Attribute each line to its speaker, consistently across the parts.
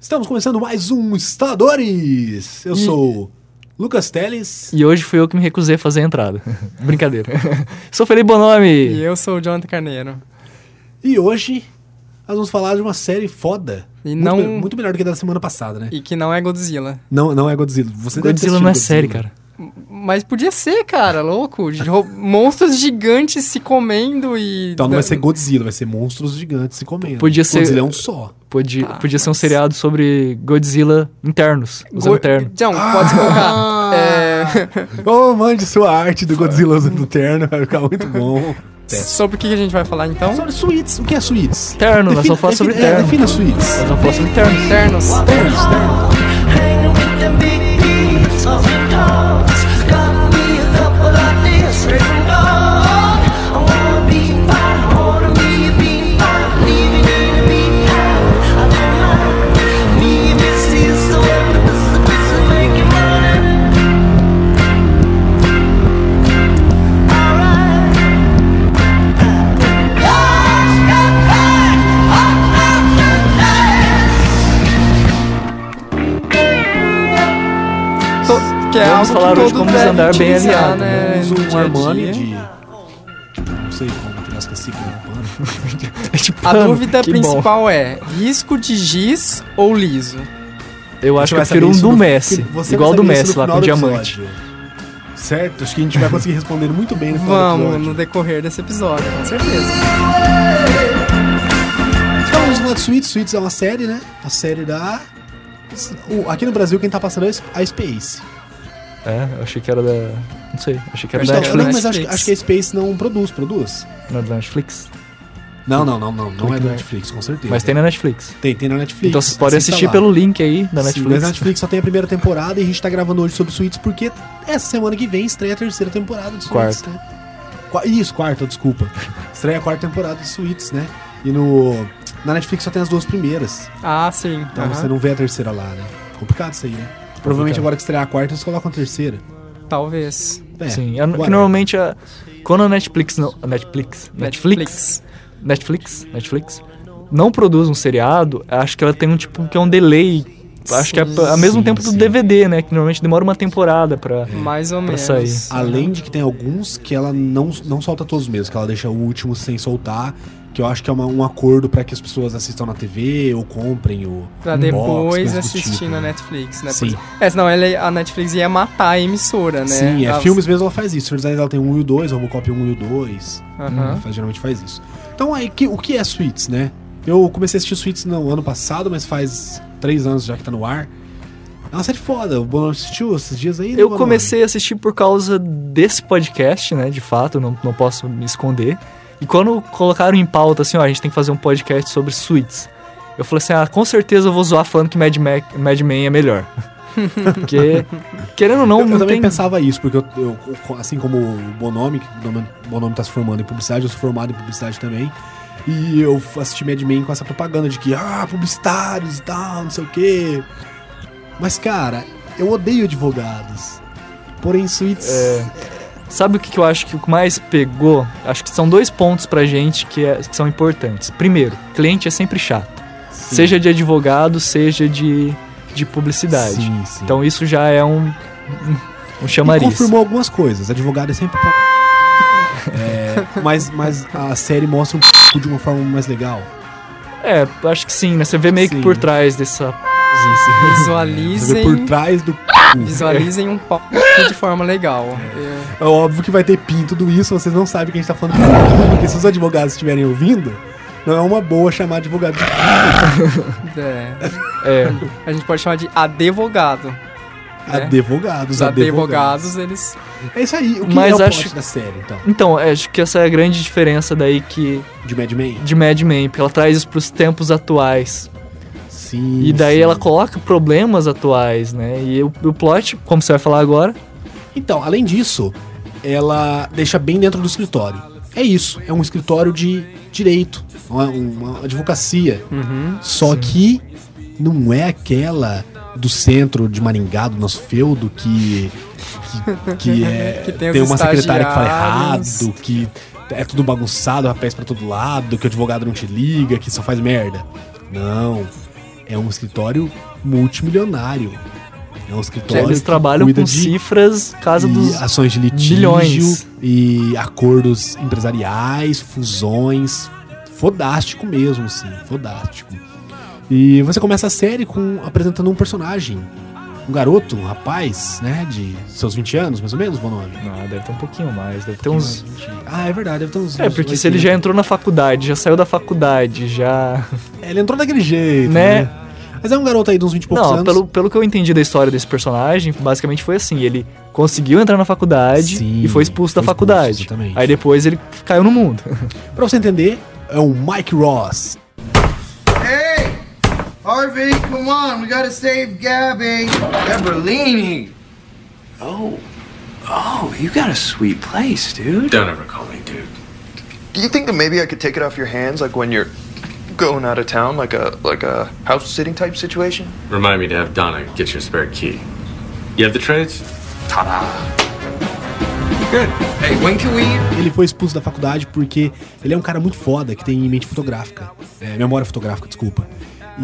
Speaker 1: Estamos começando mais um Instaladores! Eu sou Lucas Teles.
Speaker 2: E hoje fui eu que me recusei a fazer a entrada. Brincadeira. sou Felipe Bonome.
Speaker 3: E eu sou o Jonathan Carneiro.
Speaker 1: E hoje nós vamos falar de uma série foda.
Speaker 3: E
Speaker 1: muito,
Speaker 3: não-
Speaker 1: me- muito melhor do que a da semana passada, né?
Speaker 3: E que não é Godzilla.
Speaker 1: Não, não é Godzilla. Você deve ter
Speaker 2: Godzilla não é
Speaker 1: assistido
Speaker 2: série,
Speaker 1: Godzilla.
Speaker 2: cara.
Speaker 3: Mas podia ser, cara, louco. Monstros gigantes se comendo e.
Speaker 1: Então não vai ser Godzilla, vai ser monstros gigantes se comendo.
Speaker 2: Podia ser-
Speaker 1: Godzilla é um só.
Speaker 2: Podia,
Speaker 3: Ah,
Speaker 2: podia ser um
Speaker 3: mas-
Speaker 2: seriado sobre Godzilla internos, usando
Speaker 3: Go-
Speaker 2: terno.
Speaker 3: John, pode colocar.
Speaker 1: Ah!
Speaker 3: É,
Speaker 1: Oh, mande sua arte do Godzilla usando terno, vai ficar muito bom.
Speaker 3: sobre o que a gente vai falar então?
Speaker 1: Sobre suítes. O que é suítes?
Speaker 2: Terno, nós vamos falar sobre
Speaker 1: é,
Speaker 2: terno.
Speaker 1: defina suítes.
Speaker 2: Nós vamos falar sobre ternos.
Speaker 3: Ternos.
Speaker 1: Ternos, ternos.
Speaker 2: Vamos falar hoje como andar bem alinhado,
Speaker 3: né?
Speaker 1: Um
Speaker 3: a
Speaker 1: Armani de... Não sei como que nós esqueci que é Armani.
Speaker 2: É tipo,
Speaker 3: A
Speaker 2: pano,
Speaker 3: dúvida
Speaker 2: que bom.
Speaker 3: principal é: risco de giz ou liso?
Speaker 2: Eu acho que eu
Speaker 1: vai
Speaker 2: prefiro um do Messi.
Speaker 1: você
Speaker 2: Igual do Messi lá com
Speaker 1: do
Speaker 2: diamante.
Speaker 1: Certo? Acho que a gente vai conseguir responder muito bem no final do
Speaker 3: Vamos, no decorrer desse episódio, com certeza.
Speaker 1: Então vamos falar de Suits. Suits é uma série, né? A série da... aqui no Brasil quem tá passando é a Space.
Speaker 2: É, eu achei que era da. Não sei, achei que era
Speaker 3: Acho
Speaker 2: da
Speaker 3: é
Speaker 1: não,
Speaker 2: Netflix.
Speaker 1: mas acho,
Speaker 3: Netflix.
Speaker 1: acho que a Space não produz, produz.
Speaker 2: Não é da Netflix?
Speaker 1: Não, não, não, não. Não é da
Speaker 2: é.
Speaker 1: Netflix, com certeza.
Speaker 2: Mas tem na Netflix.
Speaker 1: Tem, tem na Netflix.
Speaker 2: Então vocês podem
Speaker 1: Assista
Speaker 2: assistir
Speaker 1: lá.
Speaker 2: pelo link aí da
Speaker 1: Sim,
Speaker 2: Netflix.
Speaker 1: mas a Netflix só tem a primeira temporada e a gente tá gravando hoje sobre Suits porque essa semana que vem estreia a terceira temporada de Suits,
Speaker 2: Quarta.
Speaker 1: né? Isso, quarta, desculpa. Estreia a quarta temporada de Suits, né? E no na Netflix só tem as duas primeiras.
Speaker 3: Ah, sim.
Speaker 1: Então
Speaker 3: aham.
Speaker 1: você não vê a terceira lá, né? Complicado isso aí, né? Provavelmente agora que estrear a quarta, eles colocam a terceira.
Speaker 3: Talvez.
Speaker 1: É,
Speaker 2: Sim, é, que
Speaker 1: whatever.
Speaker 2: normalmente a, quando a Netflix não, a Netflix, Netflix, Netflix, Netflix não produz um seriado, acho que ela tem um tipo que é um delay, acho que é
Speaker 3: Sim,
Speaker 2: ao mesmo
Speaker 1: sim,
Speaker 2: tempo do
Speaker 1: sim.
Speaker 2: DVD, né, que normalmente demora uma temporada pra
Speaker 3: Mais ou
Speaker 2: Pra
Speaker 3: menos.
Speaker 2: sair.
Speaker 1: Além de que tem alguns que ela não, não solta todos mesmo, que ela deixa o último sem soltar, que eu acho que é uma- um acordo pra que as pessoas assistam na TV ou comprem o
Speaker 3: Pra
Speaker 1: um box,
Speaker 3: depois
Speaker 1: do
Speaker 3: assistir
Speaker 1: tipo,
Speaker 3: na? Netflix, né?
Speaker 1: Sim.
Speaker 3: É, senão ela, a Netflix ia matar a emissora, né?
Speaker 1: Sim, é
Speaker 3: Ela-
Speaker 1: filmes mesmo ela faz isso. Senhor dos Anéis ela tem um e o dois, Robocop 1 e o 2.
Speaker 3: Aham.
Speaker 1: Ela geralmente faz isso. Então, aí, que, o que é Suits, né? Eu comecei a assistir Suits no ano passado, mas faz três anos já que tá no ar. É uma série foda. O Bono assistiu esses dias aí? né,
Speaker 2: Eu comecei a assistir por causa desse podcast, né? De fato, não, não posso me esconder. E quando colocaram em pauta assim, ó, a gente tem que fazer um podcast sobre suítes. Eu falei assim, ah, com certeza eu vou zoar falando que Mad, Ma- Mad Men é melhor. Porque, querendo ou não,
Speaker 1: Eu, eu
Speaker 2: não
Speaker 1: também
Speaker 2: tem...
Speaker 1: pensava isso, porque eu, eu- assim como o Bonome, que o Bonome tá se formando em publicidade, eu sou formado em publicidade também. E eu assisti Mad Men com essa propaganda de que, ah, publicitários e tal, não sei o quê. Mas, cara, eu odeio advogados. Porém, Suits.
Speaker 2: É, Sabe o que, eu acho que o que mais pegou? Acho que são dois pontos pra gente que, é- que são importantes. Primeiro, cliente é sempre chato.
Speaker 1: sim.
Speaker 2: Seja de advogado, seja de, de publicidade.
Speaker 1: Sim, sim.
Speaker 2: Então isso já é um, um, um
Speaker 1: E
Speaker 2: chamariz.
Speaker 1: confirmou algumas coisas. Advogado é sempre. É, mas, mas a série mostra um pouco de uma forma mais legal.
Speaker 2: É, acho que sim, né? Você vê meio
Speaker 1: Sim.
Speaker 2: que por trás dessa.
Speaker 1: Você vê
Speaker 3: Visualizem,
Speaker 1: por trás do.
Speaker 3: visualizem um pau de forma legal.
Speaker 1: É óbvio que vai ter pin tudo isso, vocês não sabem que a gente tá falando de porque se os advogados estiverem ouvindo, não é uma boa chamar advogado de
Speaker 3: É, é.
Speaker 2: É,
Speaker 3: A gente pode chamar de advogado. Né?
Speaker 1: advogados,
Speaker 3: Os advogados, eles.
Speaker 1: É isso aí, o que
Speaker 2: Mas
Speaker 1: é o
Speaker 2: acho-
Speaker 1: plot da série, então?
Speaker 2: então, é, acho que essa é a grande diferença daí que
Speaker 1: De Mad Men?
Speaker 2: de Mad Men, porque ela traz isso pros tempos atuais.
Speaker 1: Sim.
Speaker 2: E daí
Speaker 1: sim.
Speaker 2: ela coloca problemas atuais, né? E o, o plot, como você vai falar agora,
Speaker 1: Então, além disso, ela deixa bem dentro do escritório. É isso, é um escritório de direito, uma, uma advocacia.
Speaker 3: Uhum.
Speaker 1: Só que não é aquela do centro de Maringá, do nosso feudo, que, que, que é,
Speaker 3: Que tem
Speaker 1: tem, uma secretária que fala errado, que é tudo bagunçado, rapaz pra todo lado, que o advogado não te liga, que só faz merda. Não. é um escritório multimilionário. É um escritório
Speaker 2: Eles
Speaker 1: que
Speaker 2: trabalham
Speaker 1: cuida
Speaker 2: com
Speaker 1: de
Speaker 2: cifras, casa
Speaker 1: e
Speaker 2: dos
Speaker 1: ações de litígio
Speaker 2: bilhões.
Speaker 1: e acordos empresariais, fusões. Fodástico mesmo, assim, fodástico. E você começa a série com apresentando um personagem, um garoto, um rapaz, né, de seus 20 anos, mais ou menos, bom nome.
Speaker 2: Não, deve ter um pouquinho mais, deve ter uns...
Speaker 1: Ah, é verdade, deve ter uns
Speaker 2: É,
Speaker 1: uns
Speaker 2: porque se ele
Speaker 1: 80.
Speaker 2: já entrou na faculdade, já saiu da faculdade, já...
Speaker 1: É, ele entrou daquele jeito,
Speaker 2: Né?
Speaker 1: né? Mas é um garoto aí de uns 20 e poucos
Speaker 2: Não,
Speaker 1: anos.
Speaker 2: pelo, pelo que eu entendi da história desse personagem, basicamente foi assim, ele conseguiu entrar na faculdade
Speaker 1: Sim,
Speaker 2: e foi expulso da
Speaker 1: foi expulso,
Speaker 2: faculdade.
Speaker 1: exatamente.
Speaker 2: Aí depois ele caiu no mundo.
Speaker 1: Pra você entender, é o Mike Ross.
Speaker 4: Hey! Harvey, come on, we gotta save Gabby.
Speaker 5: Berlini. Oh. Oh, you got a sweet place, dude. Don't ever call me dude.
Speaker 6: Do you think that maybe I could take it off your hands, like when you're going out of town, like a like a house sitting type situation?
Speaker 5: Remind me to have Donna get your spare key. You have the trades? Ta-da. Good.
Speaker 4: Hey, when can we?
Speaker 1: Ele foi expulso da faculdade porque ele é um cara muito foda que tem mente fotográfica. É, memória fotográfica, desculpa.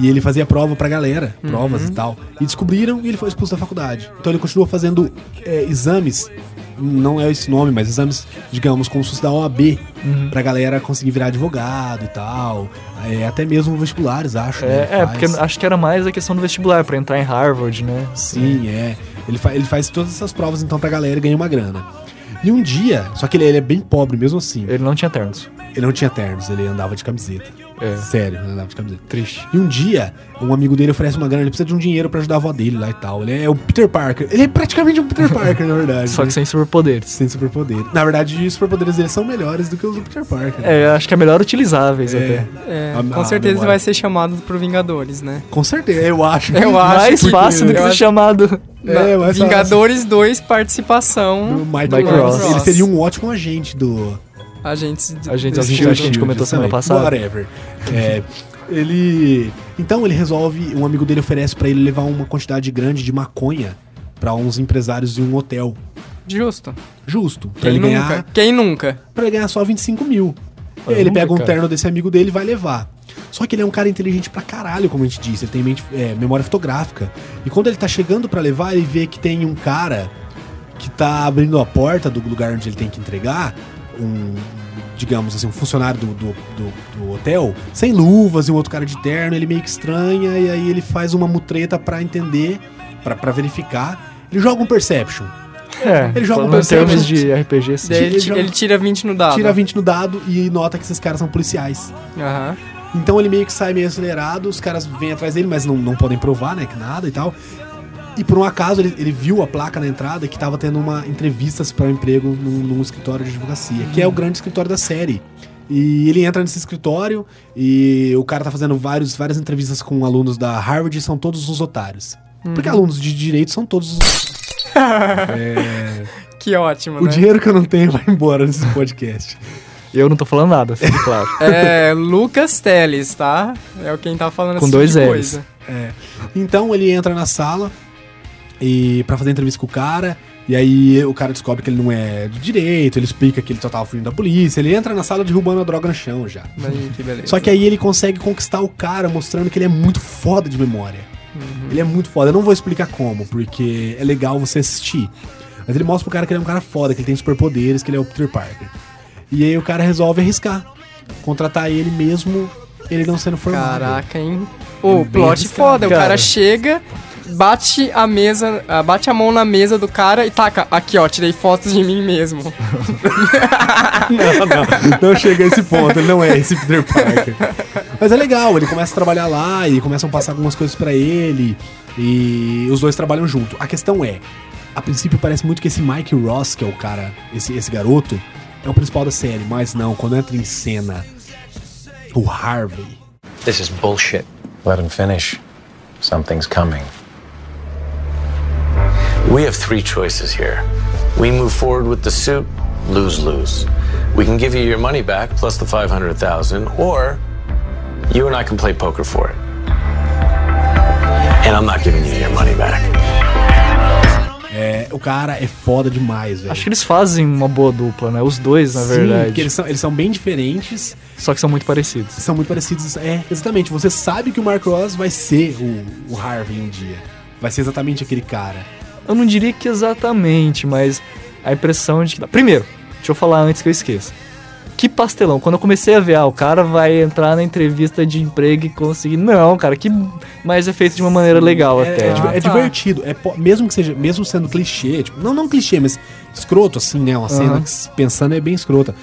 Speaker 1: E ele fazia prova pra galera, provas e tal. E descobriram e ele foi expulso da faculdade. Então ele continuou fazendo é, exames, não é esse nome, mas exames, digamos, como se fosse da OAB, pra galera conseguir virar advogado e tal. É, até mesmo vestibulares, acho. né,
Speaker 2: É, é, porque acho que era mais a questão do vestibular, pra entrar em Harvard, né?
Speaker 1: Sim, é. Ele, fa ele faz todas essas provas então pra galera e ganha uma grana. E um dia, só que ele, ele é bem pobre mesmo assim.
Speaker 2: Ele não tinha ternos.
Speaker 1: Ele não tinha ternos, ele andava de camiseta.
Speaker 2: É.
Speaker 1: Sério, ele andava de camiseta.
Speaker 2: Triste.
Speaker 1: E um dia, um amigo dele oferece uma grana, ele precisa de um dinheiro pra ajudar a avó dele lá e tal. Ele é o Peter Parker. Ele é praticamente um Peter Parker, na verdade.
Speaker 2: Só que
Speaker 1: né?
Speaker 2: sem superpoderes.
Speaker 1: sem superpoder. Na verdade, os superpoderes dele são melhores do que os do Peter Parker.
Speaker 2: É, acho que é melhor utilizáveis até.
Speaker 3: É, com
Speaker 1: a
Speaker 3: certeza
Speaker 1: memória.
Speaker 3: vai ser chamado pro Vingadores, né?
Speaker 1: Com certeza, eu acho.
Speaker 3: Eu acho
Speaker 2: mais
Speaker 3: que-
Speaker 2: fácil do que ser
Speaker 3: acho-
Speaker 2: chamado.
Speaker 1: É, mais fácil.
Speaker 3: Vingadores 2, participação.
Speaker 1: Do Mike,
Speaker 2: Mike
Speaker 1: Ross.
Speaker 2: Ross.
Speaker 1: Ele seria um ótimo agente do,
Speaker 3: Agentes de,
Speaker 2: Agentes a gente comentou semana passada.
Speaker 1: Whatever. É, ele. Então ele resolve. Um amigo dele oferece pra ele levar uma quantidade grande de maconha pra uns empresários de um hotel.
Speaker 3: Justo.
Speaker 1: Justo. Pra
Speaker 3: Quem
Speaker 1: ele
Speaker 3: nunca?
Speaker 1: ganhar.
Speaker 3: Quem nunca?
Speaker 1: Pra ele ganhar só 25 mil. E aí
Speaker 2: Olha,
Speaker 1: ele
Speaker 2: nunca,
Speaker 1: pega um
Speaker 2: cara.
Speaker 1: terno desse amigo dele e vai levar. Só que ele é um cara inteligente pra caralho, como a gente disse. Ele tem mente, é, memória fotográfica. E quando ele tá chegando pra levar, ele vê que tem um cara que tá abrindo a porta do lugar onde ele tem que entregar. Um, digamos assim, um funcionário do, do, do- do hotel, sem luvas e um outro cara de terno. Ele meio que estranha e aí ele faz uma mutreta pra entender, pra pra verificar. Ele joga um Perception.
Speaker 2: É,
Speaker 1: Ele joga um
Speaker 2: em termos
Speaker 1: Perception.
Speaker 2: de RPG, sim.
Speaker 3: Ele,
Speaker 1: ele joga-
Speaker 3: ele tira 20 no dado.
Speaker 1: Tira 20 no dado e nota que esses caras são policiais.
Speaker 3: Aham.
Speaker 1: Então ele meio que sai meio acelerado, os caras vêm atrás dele, mas não, não podem provar, né, que nada e tal. E por um acaso ele, ele viu a placa na entrada que tava tendo uma entrevistas para um emprego num, num escritório de advocacia, que é o grande escritório da série. E ele entra nesse escritório e o cara tá fazendo vários, várias entrevistas com alunos da Harvard e são todos os otários. Porque alunos de direito são todos os.
Speaker 3: Que ótimo,
Speaker 1: O
Speaker 3: né?
Speaker 1: dinheiro que eu não tenho vai embora nesse podcast.
Speaker 2: Eu não tô falando nada, fique claro.
Speaker 3: É Lucas Teles, tá? É o quem tá falando
Speaker 2: Com
Speaker 3: esse
Speaker 2: dois
Speaker 3: tipo de
Speaker 2: L's.
Speaker 3: coisa.
Speaker 1: É. Então ele entra na sala e para fazer entrevista com o cara, e aí o cara descobre que ele não é de direito, ele explica que ele só tava fugindo da polícia, ele entra na sala derrubando a droga no chão já.
Speaker 3: Que beleza.
Speaker 1: Só que aí ele consegue conquistar o cara mostrando que ele é muito foda de memória.
Speaker 3: Uhum.
Speaker 1: Ele é muito foda. Eu não vou explicar como, porque é legal você assistir. Mas ele mostra pro cara que ele é um cara foda, que ele tem superpoderes, que ele é o Peter Parker. E aí o cara resolve arriscar. Contratar ele mesmo, ele não sendo formado.
Speaker 3: Caraca, hein? Ô,
Speaker 1: bem
Speaker 3: plot foda. O cara
Speaker 2: cara.
Speaker 3: chega, bate a mesa, ah, bate a mão na mesa do cara e taca. Aqui, ó, tirei fotos de mim mesmo.
Speaker 1: Não, não, não chega a esse ponto, ele não é esse Peter Parker. Mas é legal, ele começa a trabalhar lá e começam a passar algumas coisas pra ele e os dois trabalham junto. A questão é, a princípio parece muito que esse Mike Ross, que é o cara, esse, esse garoto, é o principal da série, mas não, quando entra em cena o Harvey,
Speaker 7: This is bullshit.
Speaker 8: Let him finish. Something's coming.
Speaker 7: We have three choices here. We move forward with the suit, lose lose. We can give you your money back plus the 500,000 or you and I can play poker for it. And I'm not giving you your money back.
Speaker 1: É, o cara é foda demais, velho.
Speaker 2: Acho que eles fazem uma boa dupla, né? Os dois, na
Speaker 1: Sim,
Speaker 2: verdade.
Speaker 1: porque eles são, eles são bem diferentes,
Speaker 2: Só que são muito parecidos.
Speaker 1: são muito parecidos. É, exatamente. Você sabe que o Mark Ross vai ser o, o Harvey um dia. Vai ser exatamente aquele cara.
Speaker 2: Eu não diria que exatamente, mas a impressão de que. Primeiro, deixa eu falar antes que eu esqueça. Que pastelão. Quando eu comecei a ver, ah, o cara vai entrar na entrevista de emprego e conseguir. Não, cara, que. Mas é feito de uma maneira legal
Speaker 1: É,
Speaker 2: até.
Speaker 1: é, diver- é
Speaker 3: tá.
Speaker 1: divertido. É, mesmo que seja, mesmo sendo clichê, tipo, não, não clichê, mas escroto, assim, né? Uma cena
Speaker 2: Aham.
Speaker 1: que pensando é bem escrota.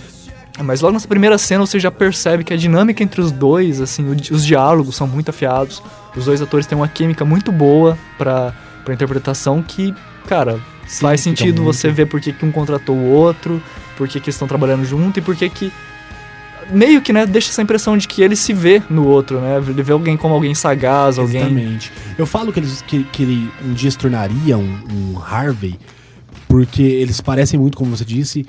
Speaker 2: Mas logo nessa primeira cena você já percebe que a dinâmica entre os dois, assim, os diálogos são muito afiados. Os dois atores têm uma química muito boa pra, pra interpretação que, cara, faz
Speaker 1: fica
Speaker 2: sentido
Speaker 1: muito.
Speaker 2: você ver por que, que um contratou o outro, por que, que eles estão trabalhando junto e por que que. Meio que, né, deixa essa impressão de que ele se vê no outro, né? Ele vê alguém como alguém sagaz, alguém.
Speaker 1: Exatamente. Eu falo que, eles, que, que ele um dia se tornaria um, um Harvey, porque eles parecem muito, como você disse,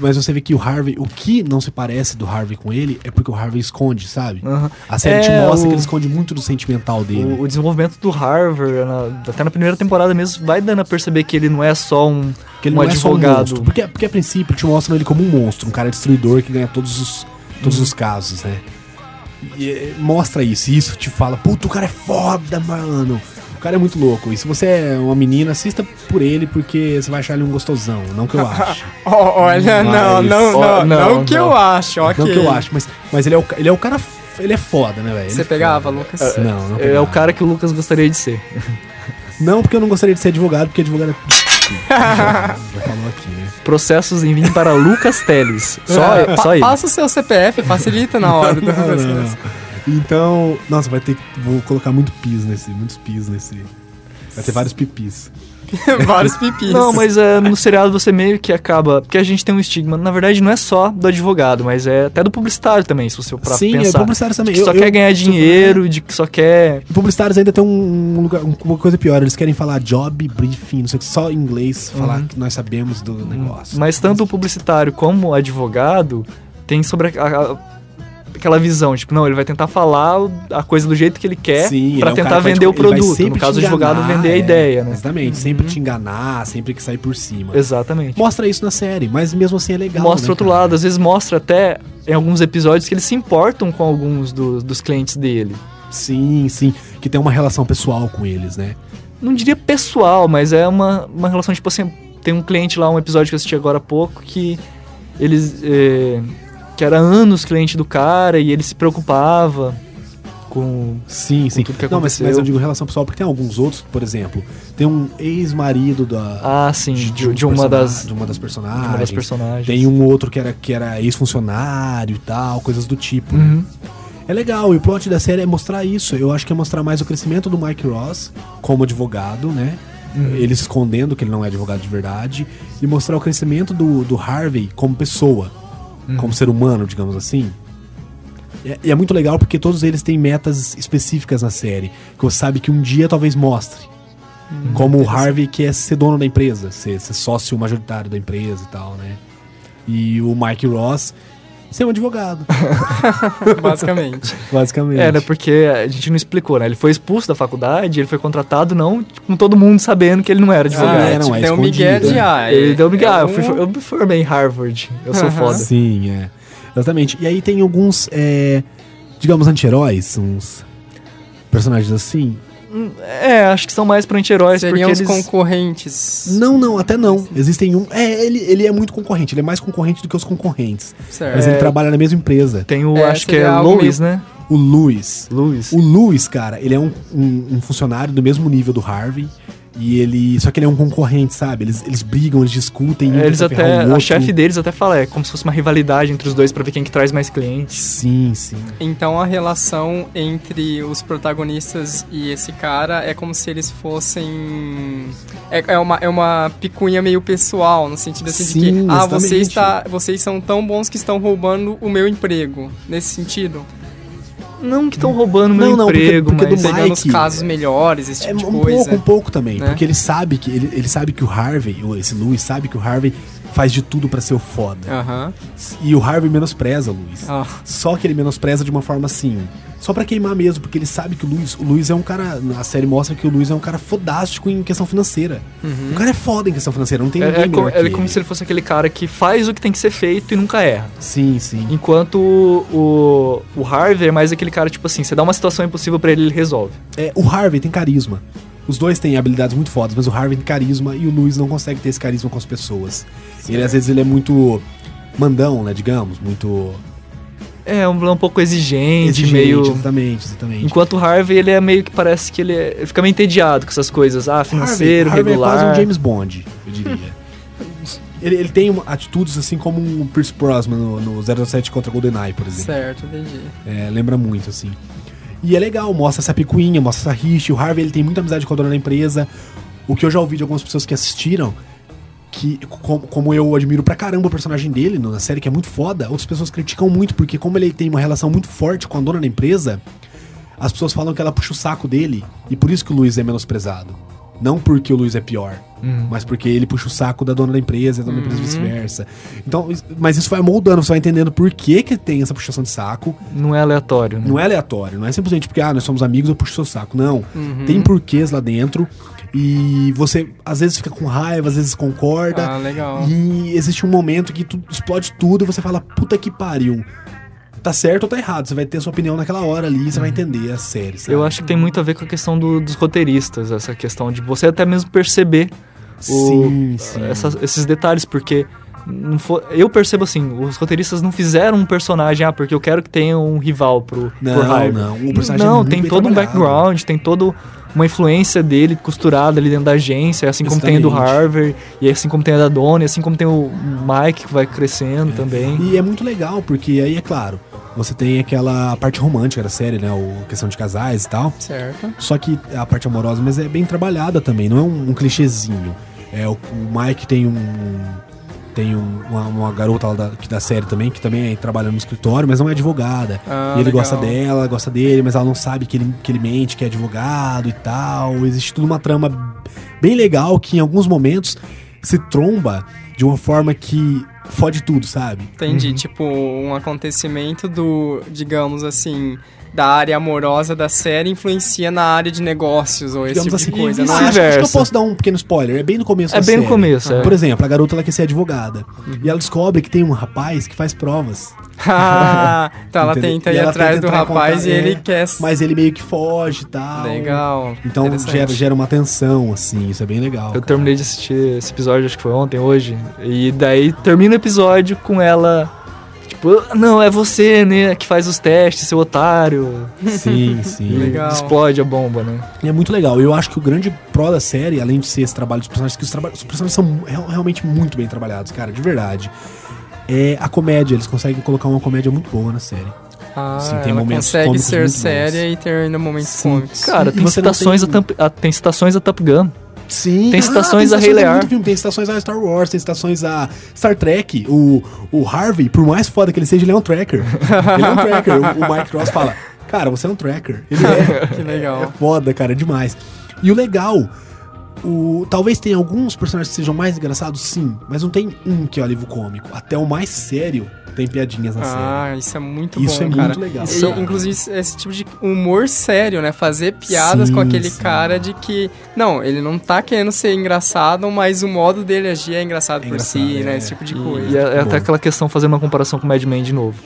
Speaker 1: mas você vê que o Harvey, o que não se parece do Harvey com ele é porque o Harvey esconde, sabe?
Speaker 2: Aham.
Speaker 1: A série te
Speaker 2: É,
Speaker 1: mostra
Speaker 2: o-
Speaker 1: que ele esconde muito do sentimental dele.
Speaker 2: O, o desenvolvimento do Harvard, na- até na primeira temporada mesmo, vai dando a perceber que ele não é só um,
Speaker 1: que ele
Speaker 2: um
Speaker 1: não é só um
Speaker 2: advogado.
Speaker 1: monstro. Porque, porque a princípio te mostram ele como um monstro, um cara destruidor que ganha todos os, todos
Speaker 2: Uhum.
Speaker 1: os casos, né? E, mostra isso, e isso te fala, puta, o cara é foda, mano. O cara é muito louco. E se você é uma menina, assista por ele, porque você vai achar ele um gostosão. Não que eu acho.
Speaker 3: Ó, olha,
Speaker 1: Mas-
Speaker 3: não, não, não,
Speaker 2: não,
Speaker 3: não que
Speaker 2: não.
Speaker 3: eu acho, ok.
Speaker 1: Não que eu acho, mas, mas ele, é o, ele é o cara. Ele é foda, né, velho?
Speaker 3: Você
Speaker 1: é
Speaker 3: pegava,
Speaker 1: foda.
Speaker 3: Lucas?
Speaker 1: Não, não
Speaker 2: É
Speaker 1: pegava.
Speaker 2: o cara que o Lucas gostaria de ser.
Speaker 1: Não, porque eu não gostaria de ser advogado, porque advogado é. já, já falou aqui, né?
Speaker 2: Processos em vinho para Lucas Teles. Só,
Speaker 3: É,
Speaker 2: só
Speaker 3: pa-
Speaker 2: ele.
Speaker 3: Passa o seu CPF, facilita na hora do
Speaker 1: Não, não,
Speaker 3: processo.
Speaker 1: não. Então, nossa, vai ter que. Vou colocar muito pis nesse, muitos pis nesse. Vai ter vários pipis.
Speaker 3: Vários pipis.
Speaker 2: Não, mas é, no seriado você meio que acaba. Porque a gente tem um estigma. Na verdade, não é só do advogado, mas é até do publicitário também, se você pra
Speaker 1: Sim, é
Speaker 2: pensar.
Speaker 1: publicitário também.
Speaker 2: De que
Speaker 1: Eu-
Speaker 2: só
Speaker 1: eu-
Speaker 2: quer ganhar
Speaker 1: eu
Speaker 2: dinheiro, de que só quer.
Speaker 1: E publicitários ainda tem um, lugar, um- uma coisa pior, eles querem falar job briefing, não sei o que, só em inglês, falar
Speaker 2: Uhum.
Speaker 1: que nós sabemos do negócio.
Speaker 2: Mas tanto o publicitário como o advogado tem sobre a- a- aquela visão, tipo, não, ele vai tentar falar a coisa do jeito que ele quer pra
Speaker 1: é um
Speaker 2: tentar
Speaker 1: vai
Speaker 2: vender
Speaker 1: te-
Speaker 2: o produto. No caso, o advogado vender a
Speaker 1: é,
Speaker 2: ideia, né?
Speaker 1: Exatamente, sempre te enganar, sempre que sair por cima.
Speaker 2: Exatamente.
Speaker 1: Mostra isso na série, mas mesmo assim é legal.
Speaker 2: mostra
Speaker 1: né,
Speaker 2: outro
Speaker 1: cara?
Speaker 2: lado, às vezes mostra até em alguns episódios que eles se importam com alguns do- dos clientes dele.
Speaker 1: Sim, sim, que tem uma relação pessoal com eles, né?
Speaker 2: Não diria pessoal, mas é uma, uma relação, tipo assim, tem um cliente lá, um episódio que eu assisti agora há pouco, que eles. eh, que era anos cliente do cara e ele se preocupava com.
Speaker 1: Sim, sim.
Speaker 2: tudo que
Speaker 1: Não, mas,
Speaker 2: aconteceu.
Speaker 1: mas eu digo relação pessoal porque tem alguns outros, por exemplo, tem um ex-marido da.
Speaker 2: Ah, sim, de,
Speaker 1: um
Speaker 2: de uma das.
Speaker 1: de uma das personagens.
Speaker 2: de uma das personagens.
Speaker 1: Tem um outro que era, que era ex-funcionário e tal, coisas do tipo. né?
Speaker 2: Uhum.
Speaker 1: É legal, e o plot da série é mostrar isso. Eu acho que é mostrar mais o crescimento do Mike Ross como advogado, né?
Speaker 2: Uhum.
Speaker 1: Ele se escondendo que ele não é advogado de verdade. E mostrar o crescimento do, do Harvey como pessoa,
Speaker 2: Uhum.
Speaker 1: como ser humano, digamos assim. E é, e é muito legal porque todos eles têm metas específicas na série. Que você sabe que um dia talvez mostre.
Speaker 2: Uhum.
Speaker 1: Como o Harvey que é ser dono da empresa, ser, ser sócio majoritário da empresa e tal, né? E o Mike Ross ser um advogado,
Speaker 3: Basicamente.
Speaker 1: basicamente.
Speaker 2: É, né? Porque a gente não explicou, né? Ele foi expulso da faculdade, ele foi contratado, não com todo mundo sabendo que ele não era advogado.
Speaker 1: é, não, é
Speaker 3: Tem o Miguel
Speaker 1: escondido,
Speaker 3: de
Speaker 1: é.
Speaker 3: ah,
Speaker 2: Ele deu Miguel,
Speaker 3: é
Speaker 2: eu, fui,
Speaker 3: um-
Speaker 2: eu me formei em Harvard, eu sou
Speaker 3: Aham.
Speaker 2: foda.
Speaker 1: Sim, é. Exatamente. E aí tem alguns, é, digamos, anti-heróis, uns personagens assim.
Speaker 2: É, acho que são mais pra anti-heróis, porque
Speaker 3: Seriam os
Speaker 2: eles...
Speaker 3: concorrentes.
Speaker 1: Não, não, até não. Existem um. É, ele, ele é muito concorrente, ele é mais concorrente do que os concorrentes.
Speaker 3: Certo.
Speaker 1: Mas ele trabalha na mesma empresa.
Speaker 2: Tem o,
Speaker 3: É,
Speaker 2: acho que é
Speaker 3: algo
Speaker 2: Louis, né?
Speaker 1: O Lewis.
Speaker 2: Louis.
Speaker 1: O Lewis, cara, ele é um, um, um funcionário do mesmo nível do Harvey. E ele. Só que ele é um concorrente, sabe? Eles, eles brigam, eles discutem. um
Speaker 2: É, eles até,
Speaker 1: o
Speaker 2: a chefe deles até fala, é como se fosse uma rivalidade entre os dois pra ver quem que traz mais clientes.
Speaker 1: Sim, sim.
Speaker 3: Então a relação entre os protagonistas e esse cara é como se eles fossem. É, é uma, é uma picunha meio pessoal, no sentido assim de
Speaker 1: Sim,
Speaker 3: que, ah, você está, vocês são tão bons que estão roubando o meu emprego. Nesse sentido.
Speaker 2: Não que estão roubando meu
Speaker 1: Não, não, porque-
Speaker 2: emprego,
Speaker 1: porque do
Speaker 2: mas...
Speaker 1: Mike-
Speaker 3: Pegando os casos melhores, esse
Speaker 1: É
Speaker 3: tipo de
Speaker 1: um
Speaker 3: coisa.
Speaker 1: pouco, um pouco também.
Speaker 3: né?
Speaker 1: Porque ele sabe que ele, ele sabe que o Harvey, esse Lewis sabe que o Harvey faz de tudo pra ser o foda.
Speaker 3: Aham.
Speaker 1: E o Harvey menospreza o Luiz.
Speaker 3: Ah.
Speaker 1: Só que ele menospreza de uma forma assim. Só pra queimar mesmo, porque ele sabe que o Luiz. O Luiz é um cara. A série mostra que o Luiz é um cara fodástico em questão financeira. O cara é foda em questão financeira, não tem ninguém
Speaker 2: É, é, como,
Speaker 1: melhor
Speaker 2: ele é como se ele fosse aquele cara que faz o que tem que ser feito e nunca erra.
Speaker 1: Sim, sim.
Speaker 2: Enquanto o, o Harvey é mais aquele cara, tipo assim, você dá uma situação impossível pra ele, ele resolve.
Speaker 1: É, o Harvey tem carisma. Os dois têm habilidades muito fodas, mas o Harvey tem carisma e o Luiz não consegue ter esse carisma com as pessoas. Ele, às vezes, ele é muito mandão, né, digamos, muito
Speaker 2: É, um, um pouco exigente,
Speaker 1: exigente,
Speaker 2: meio...
Speaker 1: exatamente, exatamente.
Speaker 2: Enquanto o Harvey, ele é meio que parece que ele, é- ele fica meio entediado com essas coisas. Ah, financeiro,
Speaker 1: Harvey, Harvey
Speaker 2: regular.
Speaker 1: é quase um James Bond, eu diria. ele, ele tem atitudes assim como um Pierce Brosnan no, no 07 contra GoldenEye, por exemplo.
Speaker 3: Certo, entendi.
Speaker 1: É, lembra muito, assim. E é legal, mostra essa picuinha, mostra essa rixa. O Harvey ele tem muita amizade com a dona da empresa. O que eu já ouvi de algumas pessoas que assistiram, que como, como eu admiro pra caramba o personagem dele na série, que é muito foda, outras pessoas criticam muito, porque como ele tem uma relação muito forte com a dona da empresa, as pessoas falam que ela puxa o saco dele, e por isso que o Luiz é menosprezado. Não porque o Luiz é pior, mas porque ele puxa o saco da dona da empresa e a dona da empresa vice-versa. Então, mas isso vai moldando, você vai entendendo por que, que tem essa puxação de saco.
Speaker 2: Não é aleatório, né?
Speaker 1: Não é aleatório, não é simplesmente porque, ah, nós somos amigos, eu puxo seu saco. Não.
Speaker 3: Uhum.
Speaker 1: Tem porquês lá dentro. E você às vezes fica com raiva, às vezes concorda.
Speaker 3: Ah, legal.
Speaker 1: E existe um momento que tu explode tudo e você fala, puta que pariu. Tá certo ou tá errado? Você vai ter a sua opinião naquela hora ali e você vai entender a série. sabe?
Speaker 2: Eu acho que tem muito a ver com a questão do- dos roteiristas, essa questão de você até mesmo perceber o-
Speaker 1: Sim,
Speaker 2: essas- esses detalhes, porque não fo- eu percebo assim, os roteiristas não fizeram um personagem, ah, porque eu quero que tenha um rival pro,
Speaker 1: Não,
Speaker 2: pro Harvey.
Speaker 1: não, o personagem é
Speaker 2: Não,
Speaker 1: muito
Speaker 2: tem todo um background, tem todo uma influência dele costurada ali dentro da agência, assim como tem a do. Harvey, e assim como tem a da Dona, e assim como tem o Mike que vai crescendo também.
Speaker 1: E é muito legal, porque aí, é claro, você tem aquela parte romântica da série, né? O questão de casais e tal.
Speaker 3: Certo.
Speaker 1: Só que a parte amorosa, mas é bem trabalhada também, não é um, um clichêzinho. É, o, o Mike tem um. Tem um- uma, uma garota lá da, que da série também, que também trabalha no escritório, mas não é advogada.
Speaker 3: Ah,
Speaker 1: e ele
Speaker 3: legal.
Speaker 1: gosta dela, gosta dele, mas ela não sabe que ele, que ele mente, que é advogado e tal. Existe tudo uma trama bem legal que em alguns momentos se tromba de uma forma que fode tudo, sabe?
Speaker 3: Entendi. Tipo, um acontecimento do, digamos assim, da área amorosa da série influencia na área de negócios ou esse
Speaker 1: Digamos
Speaker 3: tipo
Speaker 1: assim,
Speaker 3: de coisa, não
Speaker 1: acho,
Speaker 3: é?
Speaker 1: acho que eu
Speaker 2: Vice-versa.
Speaker 1: posso dar um pequeno spoiler. É bem no começo
Speaker 2: É
Speaker 1: da
Speaker 2: bem no
Speaker 1: série.
Speaker 2: começo, é.
Speaker 1: Por exemplo, a garota ela quer ser advogada. E ela descobre que tem um rapaz que faz provas.
Speaker 3: Ah, então ela
Speaker 1: entendeu?
Speaker 3: tenta ir
Speaker 1: ela
Speaker 3: atrás
Speaker 1: tenta
Speaker 3: do rapaz
Speaker 1: contato,
Speaker 3: e ele
Speaker 1: é,
Speaker 3: quer.
Speaker 1: Mas ele meio que foge e tal.
Speaker 3: Legal.
Speaker 1: Então gera, gera uma tensão, assim. Isso é bem legal.
Speaker 2: Eu
Speaker 1: cara.
Speaker 2: terminei de assistir esse episódio, acho que foi ontem, hoje. E daí termina o episódio com ela. Tipo, não, é você, né, que faz os testes, seu otário.
Speaker 1: Sim, sim.
Speaker 3: Legal.
Speaker 2: explode a bomba, né?
Speaker 1: E é muito legal. Eu acho que o grande pró da série, além de ser esse trabalho dos personagens, que os, traba- os personagens são real- realmente muito bem trabalhados, cara, de verdade. É a comédia. Eles conseguem colocar uma comédia muito boa na série.
Speaker 3: Ah,
Speaker 1: Sim, tem
Speaker 3: ela
Speaker 1: momentos
Speaker 3: consegue ser séria
Speaker 1: bons.
Speaker 3: e ter ainda momentos
Speaker 1: Sim.
Speaker 3: cômicos.
Speaker 2: Cara, tem citações,
Speaker 1: tem-
Speaker 2: a- tem citações a Top Gun.
Speaker 1: Sim.
Speaker 2: Tem citações a
Speaker 1: tem
Speaker 2: Rei Lear.
Speaker 1: filme, Tem citações a Star Wars, tem citações a Star Trek. O, o Harvey, por mais foda que ele seja, ele é um tracker. ele é um tracker. O, o Mike Ross fala, cara, você é um tracker. Ele é.
Speaker 3: Que legal.
Speaker 1: É foda, cara, é demais. E o legal, o, talvez tenha alguns personagens que sejam mais engraçados, sim, mas não tem um que é o alívio cômico. Até o mais sério tem piadinhas na série.
Speaker 3: Ah, isso é muito
Speaker 1: Isso
Speaker 3: bom,
Speaker 1: é
Speaker 3: cara.
Speaker 1: muito legal,
Speaker 3: E,
Speaker 1: cara.
Speaker 3: inclusive, esse tipo de humor sério, né? Fazer piadas
Speaker 1: Sim,
Speaker 3: com aquele
Speaker 1: sim.
Speaker 3: cara de que... Não, ele não tá querendo ser engraçado, mas o modo dele agir é engraçado
Speaker 1: É
Speaker 3: por si,
Speaker 1: engraçado,
Speaker 3: né?
Speaker 1: é.
Speaker 3: Esse tipo de
Speaker 2: E,
Speaker 3: coisa.
Speaker 2: e é, é até aquela questão, fazendo uma comparação com Mad Men de novo.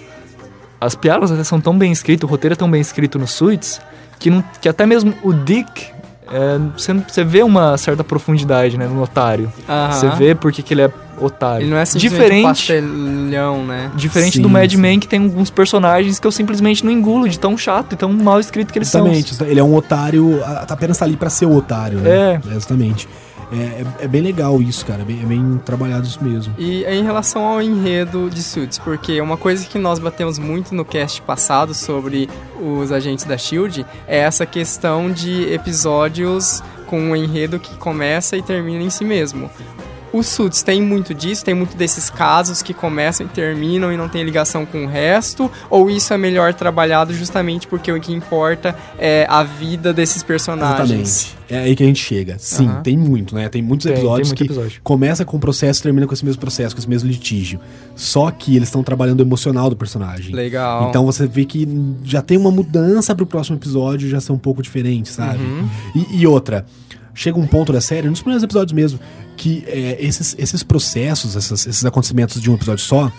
Speaker 2: As piadas até são tão bem escritas, o roteiro é tão bem escrito no Suits, que, não, que até mesmo o Dick, é, você, você vê uma certa profundidade né, no otário.
Speaker 3: Aham.
Speaker 2: Você vê porque que ele é otário.
Speaker 3: Ele não é simplesmente um
Speaker 2: Diferente,
Speaker 3: pastelhão, né?
Speaker 2: diferente
Speaker 1: Sim,
Speaker 2: do Mad
Speaker 1: sim.
Speaker 2: Men, que tem alguns personagens que eu simplesmente não engulo de tão chato e tão mal escrito que eles
Speaker 1: Exatamente.
Speaker 2: são.
Speaker 1: Ele é um otário, a- apenas tá ali pra ser o otário, né?
Speaker 2: É.
Speaker 1: Exatamente. É, é, é bem legal isso, cara. É bem, é bem trabalhado isso mesmo.
Speaker 3: E em relação ao enredo de Suits, porque uma coisa que nós batemos muito no cast passado sobre os agentes da SHIELD é essa questão de episódios com um enredo que começa e termina em si mesmo. O Suits tem muito disso, tem muito desses casos que começam e terminam e não tem ligação com o resto, ou isso é melhor trabalhado justamente porque o que importa é a vida desses personagens?
Speaker 1: Exatamente. É aí que a gente chega. Sim,
Speaker 3: Aham.
Speaker 1: tem muito, né? Tem muitos
Speaker 2: Tem, tem
Speaker 1: episódios
Speaker 2: muito
Speaker 1: que
Speaker 2: episódio.
Speaker 1: começa com o processo e termina com esse mesmo processo, com esse mesmo litígio. Só que eles estão trabalhando o emocional do personagem.
Speaker 3: Legal.
Speaker 1: Então você vê que já tem uma mudança pro próximo episódio, já ser um pouco diferente, sabe?
Speaker 3: Uhum.
Speaker 1: E, e outra, chega um ponto da série, nos primeiros episódios mesmo, que é, esses, esses processos, essas- esses acontecimentos de um episódio só,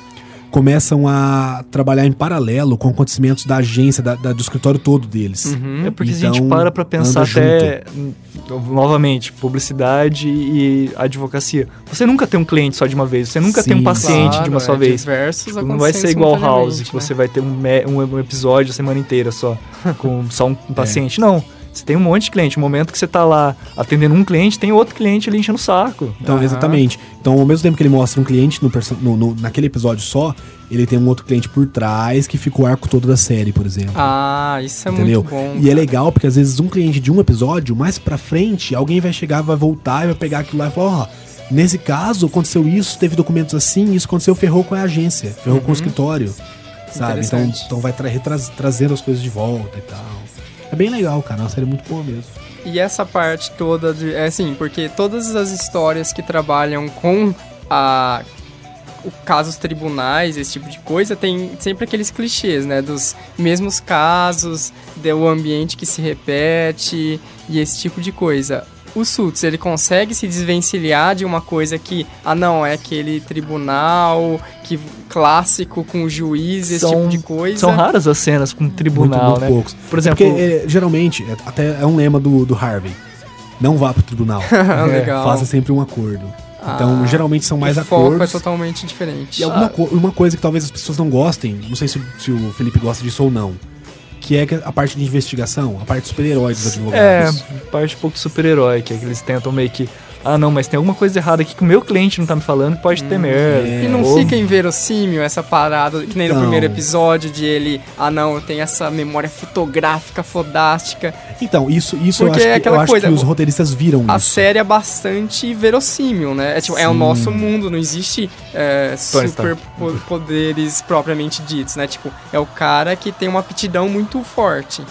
Speaker 1: começam a trabalhar em paralelo com acontecimentos da agência, da- da- do escritório todo deles.
Speaker 3: Uhum.
Speaker 2: É porque
Speaker 1: Então,
Speaker 2: a gente para pra pensar até, novamente, publicidade e advocacia. Você nunca tem um cliente só de uma vez, você nunca tem um
Speaker 1: Sim.
Speaker 2: paciente de uma
Speaker 3: Claro,
Speaker 2: só
Speaker 3: é
Speaker 2: vez.
Speaker 3: diversos
Speaker 2: Tipo, não vai ser igual House, que
Speaker 3: simultaneamente,
Speaker 2: você
Speaker 3: né?
Speaker 2: vai ter um, um- episódio a semana inteira só, com só um,
Speaker 1: É.
Speaker 2: um paciente. Não. Você tem um monte de cliente. No momento que você tá lá atendendo um cliente, tem outro cliente ali enchendo o saco.
Speaker 1: Então,
Speaker 3: Aham.
Speaker 1: exatamente. Então, ao mesmo tempo que ele mostra um cliente no, no- no- naquele episódio só, ele tem um outro cliente por trás que fica o arco todo da série, por exemplo.
Speaker 3: Ah, isso é
Speaker 1: entendeu?
Speaker 3: muito bom.
Speaker 1: E é legal porque às vezes um cliente de um episódio, mais pra frente, alguém vai chegar, vai voltar e vai pegar aquilo lá e falar, ó, nesse caso aconteceu isso, teve documentos assim, isso aconteceu, ferrou com a agência, ferrou com o escritório. Sabe? Então, então vai tra trazendo as coisas de volta e tal. É bem legal, cara. É uma série muito boa mesmo.
Speaker 3: E essa parte toda de. É assim, porque todas as histórias que trabalham com a. Casos tribunais, esse tipo de coisa, tem sempre aqueles clichês, né? Dos mesmos casos, do ambiente que se repete e esse tipo de coisa. O Suits, ele consegue se desvencilhar de uma coisa que, ah não, é aquele tribunal que clássico com o juiz, esse tipo de coisa.
Speaker 2: São raras as cenas com tribunal,
Speaker 1: muito, muito
Speaker 2: né?
Speaker 1: poucos.
Speaker 2: Por exemplo,
Speaker 1: Porque é, geralmente, é, até é um lema do, do Harvey. Não vá pro tribunal.
Speaker 3: Legal.
Speaker 1: Faça sempre um acordo. Então,
Speaker 3: Ah,
Speaker 1: geralmente são mais
Speaker 3: o foco é
Speaker 1: acordos.
Speaker 3: totalmente diferente.
Speaker 1: E alguma co- uma coisa que talvez as pessoas não gostem, não sei se, se o Felipe gosta disso ou não, que é a parte de investigação, a parte super-herói dos
Speaker 2: É,
Speaker 1: advogados.
Speaker 2: parte um pouco super-herói, que é que eles tentam meio que. Ah, não, mas tem alguma coisa errada aqui que o meu cliente não tá me falando que pode ter merda.
Speaker 1: é.
Speaker 3: E não
Speaker 2: Ou-
Speaker 3: fica inverossímil essa parada, que nem no
Speaker 1: Não.
Speaker 3: primeiro episódio de ele, ah não, eu tenho essa memória fotográfica fodástica.
Speaker 1: Então, isso, isso eu
Speaker 3: Porque
Speaker 1: acho,
Speaker 3: é
Speaker 1: que,
Speaker 3: aquela
Speaker 1: eu acho
Speaker 3: coisa,
Speaker 1: que os roteiristas viram
Speaker 3: A
Speaker 1: isso.
Speaker 3: série é bastante verossímil, né? É, tipo, é o nosso mundo, não existe é,
Speaker 2: Tony
Speaker 3: super po- poderes propriamente ditos, né? Tipo, é o cara que tem uma aptidão muito forte.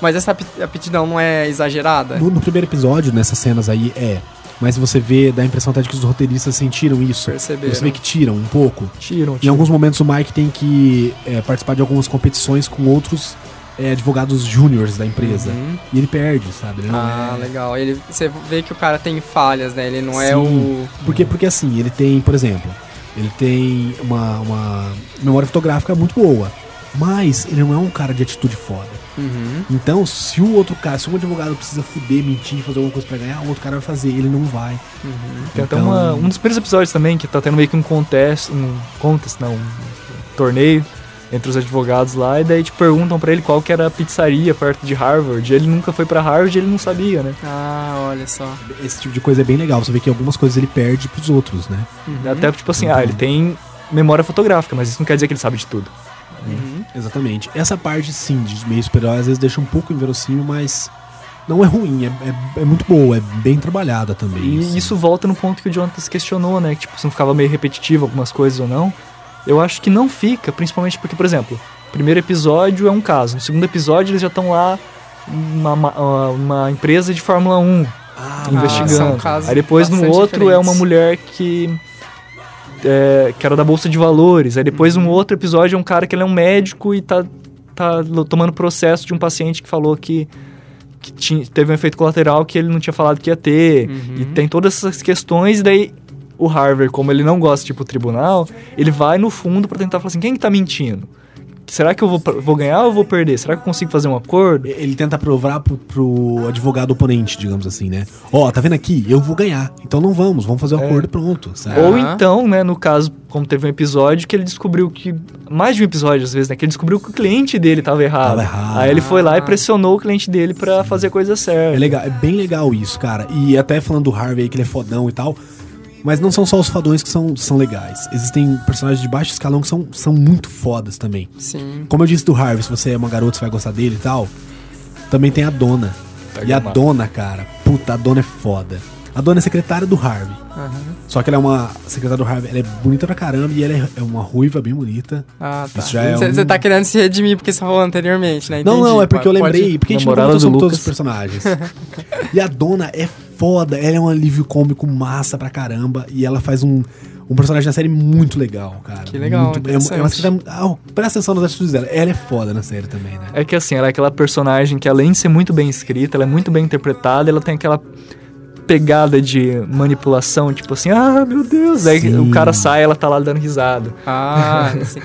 Speaker 3: Mas essa apti- aptidão não é exagerada?
Speaker 1: No, no primeiro episódio, nessas cenas aí, é. Mas você vê, dá a impressão até de que os roteiristas sentiram isso.
Speaker 3: Perceberam.
Speaker 1: Você vê que tiram um pouco.
Speaker 2: Tiram,
Speaker 1: Em
Speaker 2: tiram.
Speaker 1: alguns momentos o Mike tem que é, participar de algumas competições com outros é, advogados júniores da empresa.
Speaker 3: Uhum.
Speaker 1: E ele perde, sabe? Ele
Speaker 3: Ah,
Speaker 1: é-
Speaker 3: legal. Ele, você vê que o cara tem falhas, né? Ele não é
Speaker 1: Sim.
Speaker 3: o.
Speaker 1: Porque, porque assim, ele tem, por exemplo, ele tem uma, uma memória fotográfica muito boa. Mas ele não é um cara de atitude foda.
Speaker 3: Uhum.
Speaker 1: Então, se o outro cara, se um advogado precisa fuder, mentir, fazer alguma coisa pra ganhar, o outro cara vai fazer, ele não vai.
Speaker 2: Tem até
Speaker 1: Então-
Speaker 2: uma- um dos primeiros episódios também que tá tendo meio que um contest, um contest, não, um torneio entre os advogados lá, e daí te perguntam pra ele qual que era a pizzaria perto de Harvard. E ele nunca foi pra Harvard e ele não sabia, né?
Speaker 3: Ah, olha só.
Speaker 1: Esse tipo de coisa é bem legal. Você vê que algumas coisas ele perde pros outros, né?
Speaker 2: Até tipo assim, ah, ele tem memória fotográfica, mas isso não quer dizer que ele sabe de tudo.
Speaker 1: Exatamente. Essa parte, sim, de meio super-herói, às vezes deixa um pouco inverossímil, mas não é ruim, é, é, é muito boa, é bem trabalhada também.
Speaker 2: E
Speaker 1: assim.
Speaker 2: isso volta no ponto que o Jonathan se questionou, né? Que tipo, se não ficava meio repetitivo algumas coisas ou não. Eu acho que não fica, principalmente porque, por exemplo, primeiro episódio é um caso, no segundo episódio eles já estão lá uma, uma, uma empresa de Fórmula 1
Speaker 1: Ah,
Speaker 2: investigando. Aí depois no outro é uma
Speaker 3: diferentes.
Speaker 2: mulher que é, que era da bolsa de valores. Aí depois
Speaker 3: Uhum.
Speaker 2: um outro episódio é um cara que ele é um médico e tá tá tomando processo de um paciente que falou que que tinha, teve um efeito colateral que ele não tinha falado que ia ter.
Speaker 3: Uhum.
Speaker 2: E tem todas essas questões, e daí o Harvard, como ele não gosta de ir pro tribunal, ele vai no fundo pra tentar falar assim, quem que tá mentindo? Será que eu vou, vou ganhar ou vou perder? Será que eu consigo fazer um acordo?
Speaker 1: Ele tenta provar pro, pro advogado oponente, digamos assim, né? Ó, tá vendo aqui? Eu vou ganhar. Então não vamos, vamos fazer o acordo e pronto, sabe?
Speaker 2: Ou então, né, no caso, como teve um episódio que ele descobriu que. Mais de um episódio, às vezes, né? Que ele descobriu que o cliente dele tava errado.
Speaker 1: Tava errado.
Speaker 2: Aí ele foi lá e pressionou o cliente dele pra fazer a coisa certa.
Speaker 1: É legal, é bem legal isso, cara. E até falando do Harvey aí, que ele é fodão e tal. Mas não são só os fodões que são, são legais. Existem personagens de baixo escalão que são, são muito fodas também.
Speaker 3: Sim.
Speaker 1: Como eu disse do Harvey, se você é uma garota, você vai gostar dele e tal. Também tem a dona.
Speaker 2: Tá
Speaker 1: e a dona, cara, puta, a dona é foda. A dona é secretária do Harvey. Só que ela é uma secretária do Harvey, ela é bonita pra caramba e ela é, é uma ruiva bem bonita.
Speaker 3: Ah, tá.
Speaker 1: Já é
Speaker 3: Você
Speaker 1: um-
Speaker 3: tá querendo se redimir porque você falou anteriormente, né?
Speaker 1: Não,
Speaker 3: Entendi.
Speaker 1: não, é porque eu
Speaker 3: Pode-
Speaker 1: lembrei, porque a gente não
Speaker 2: do
Speaker 1: sobre todos os personagens. e a dona é foda, ela é um alívio cômico massa pra caramba e ela faz um, um personagem na série muito legal, cara.
Speaker 3: Que legal,
Speaker 1: Muito, é, é uma secretária- ah, presta atenção nas atitudes dela, ela é foda na série também, né?
Speaker 2: É que assim, ela é aquela personagem que além de ser muito bem escrita, ela é muito bem interpretada, ela tem aquela pegada de manipulação, tipo assim, ah, meu Deus, aí
Speaker 1: Sim.
Speaker 2: o cara sai, ela tá lá dando risada.
Speaker 3: Ah, sim.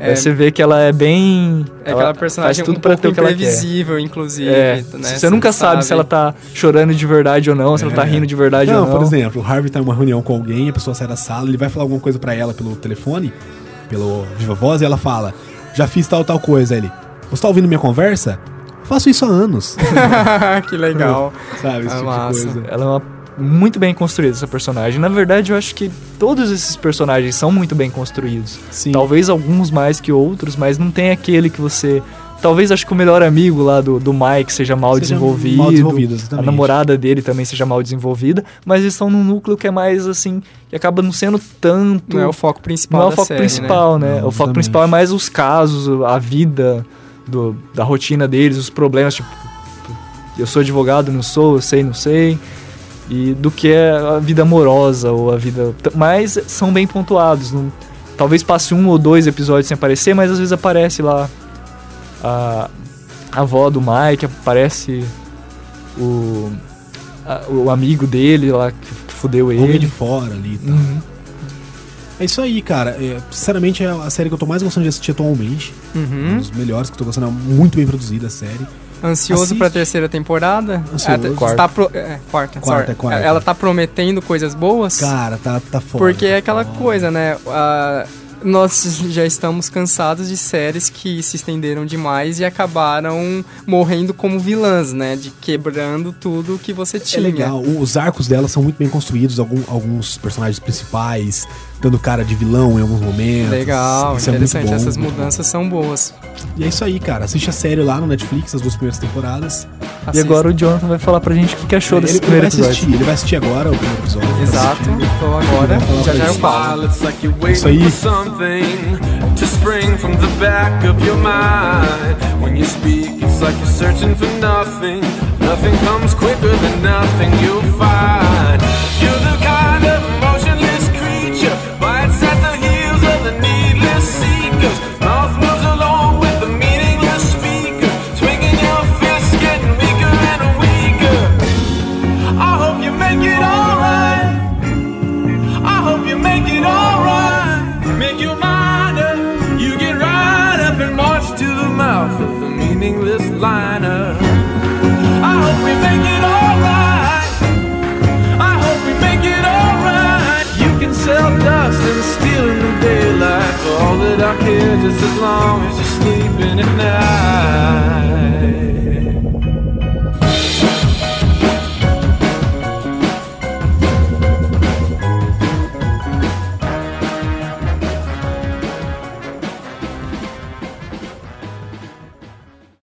Speaker 2: Aí você vê que ela é bem
Speaker 3: É
Speaker 2: ela
Speaker 3: aquela personagem
Speaker 2: faz tudo
Speaker 3: um
Speaker 2: pra
Speaker 3: pouco
Speaker 2: ter o que ela quer.
Speaker 3: imprevisível, inclusive.
Speaker 2: É,
Speaker 3: né?
Speaker 2: você nunca sabe, se ela tá chorando de verdade ou não, se ela tá rindo de verdade
Speaker 1: não,
Speaker 2: ou não.
Speaker 1: por exemplo, o Harvey tá em uma reunião com alguém, a pessoa sai da sala, ele vai falar alguma coisa pra ela pelo telefone, pelo Viva Voz, e ela fala: Já fiz tal, tal coisa. Aí Ele, você tá ouvindo minha conversa? Faço isso há anos.
Speaker 3: que legal.
Speaker 1: Sabe, esse
Speaker 3: Ah,
Speaker 1: tipo
Speaker 3: massa.
Speaker 1: de coisa.
Speaker 2: Ela é uma muito bem construída essa personagem. Na verdade, eu acho que todos esses personagens são muito bem construídos.
Speaker 1: Sim.
Speaker 2: Talvez alguns mais que outros, mas não tem aquele que você. Talvez acho que o melhor amigo lá do, do Mike seja mal
Speaker 1: Seja
Speaker 2: desenvolvido.
Speaker 1: mal desenvolvido,
Speaker 2: a namorada dele também seja mal desenvolvida. Mas eles estão num núcleo que é mais assim. que acaba não sendo tanto.
Speaker 3: Não é o foco principal
Speaker 2: Não é o foco
Speaker 3: série,
Speaker 2: principal, né?
Speaker 1: Não,
Speaker 2: o foco principal é mais os casos, a vida do- da rotina deles, os problemas, tipo, eu sou advogado, não sou, eu sei, não sei. E do que é a vida amorosa ou a vida. Mas são bem pontuados. não- talvez passe um ou dois episódios sem aparecer, mas às vezes aparece lá a, a avó do Mike, aparece o, a- o amigo dele lá que fudeu ele.
Speaker 1: de fora ali e tal.
Speaker 2: Uhum.
Speaker 1: É isso aí, cara. É, sinceramente, é a série que eu tô mais gostando de assistir atualmente. Um
Speaker 3: Uhum.
Speaker 1: dos melhores que eu tô gostando. É muito bem produzida a série.
Speaker 3: Ansioso
Speaker 1: Assiste.
Speaker 3: pra terceira temporada?
Speaker 1: Ansioso.
Speaker 3: Ela
Speaker 1: Quarta.
Speaker 3: Tá pro- é, quarta,
Speaker 1: Quarta, quarta.
Speaker 3: Ela tá prometendo coisas boas?
Speaker 1: Cara, tá, tá foda.
Speaker 3: Porque é
Speaker 1: tá
Speaker 3: aquela
Speaker 1: foda.
Speaker 3: coisa, né? Ah, nós já estamos cansados de séries que se estenderam demais e acabaram morrendo como vilãs, né? De quebrando tudo que você
Speaker 1: É
Speaker 3: tinha.
Speaker 1: legal. Os arcos dela são muito bem construídos. Algum- alguns personagens principais dando cara de vilão em alguns momentos.
Speaker 3: Legal,
Speaker 1: Isso é
Speaker 3: interessante.
Speaker 1: bom.
Speaker 3: Essas mudanças são boas.
Speaker 1: E é isso aí, cara. Assiste a série lá no Netflix, as duas primeiras temporadas.
Speaker 2: E agora o Jonathan vai falar pra gente o que achou
Speaker 1: ele,
Speaker 2: desse
Speaker 1: ele
Speaker 2: primeiro
Speaker 1: vai
Speaker 2: episódio.
Speaker 1: assistir, ele vai assistir agora o primeiro episódio.
Speaker 3: Exato. Então agora, já já eu falo.
Speaker 9: It's like you're
Speaker 1: Isso
Speaker 9: waiting
Speaker 1: aí.
Speaker 9: for something to spring from the back of your mind. When you speak, it's like you're searching for nothing. Nothing comes quicker than nothing you'll find.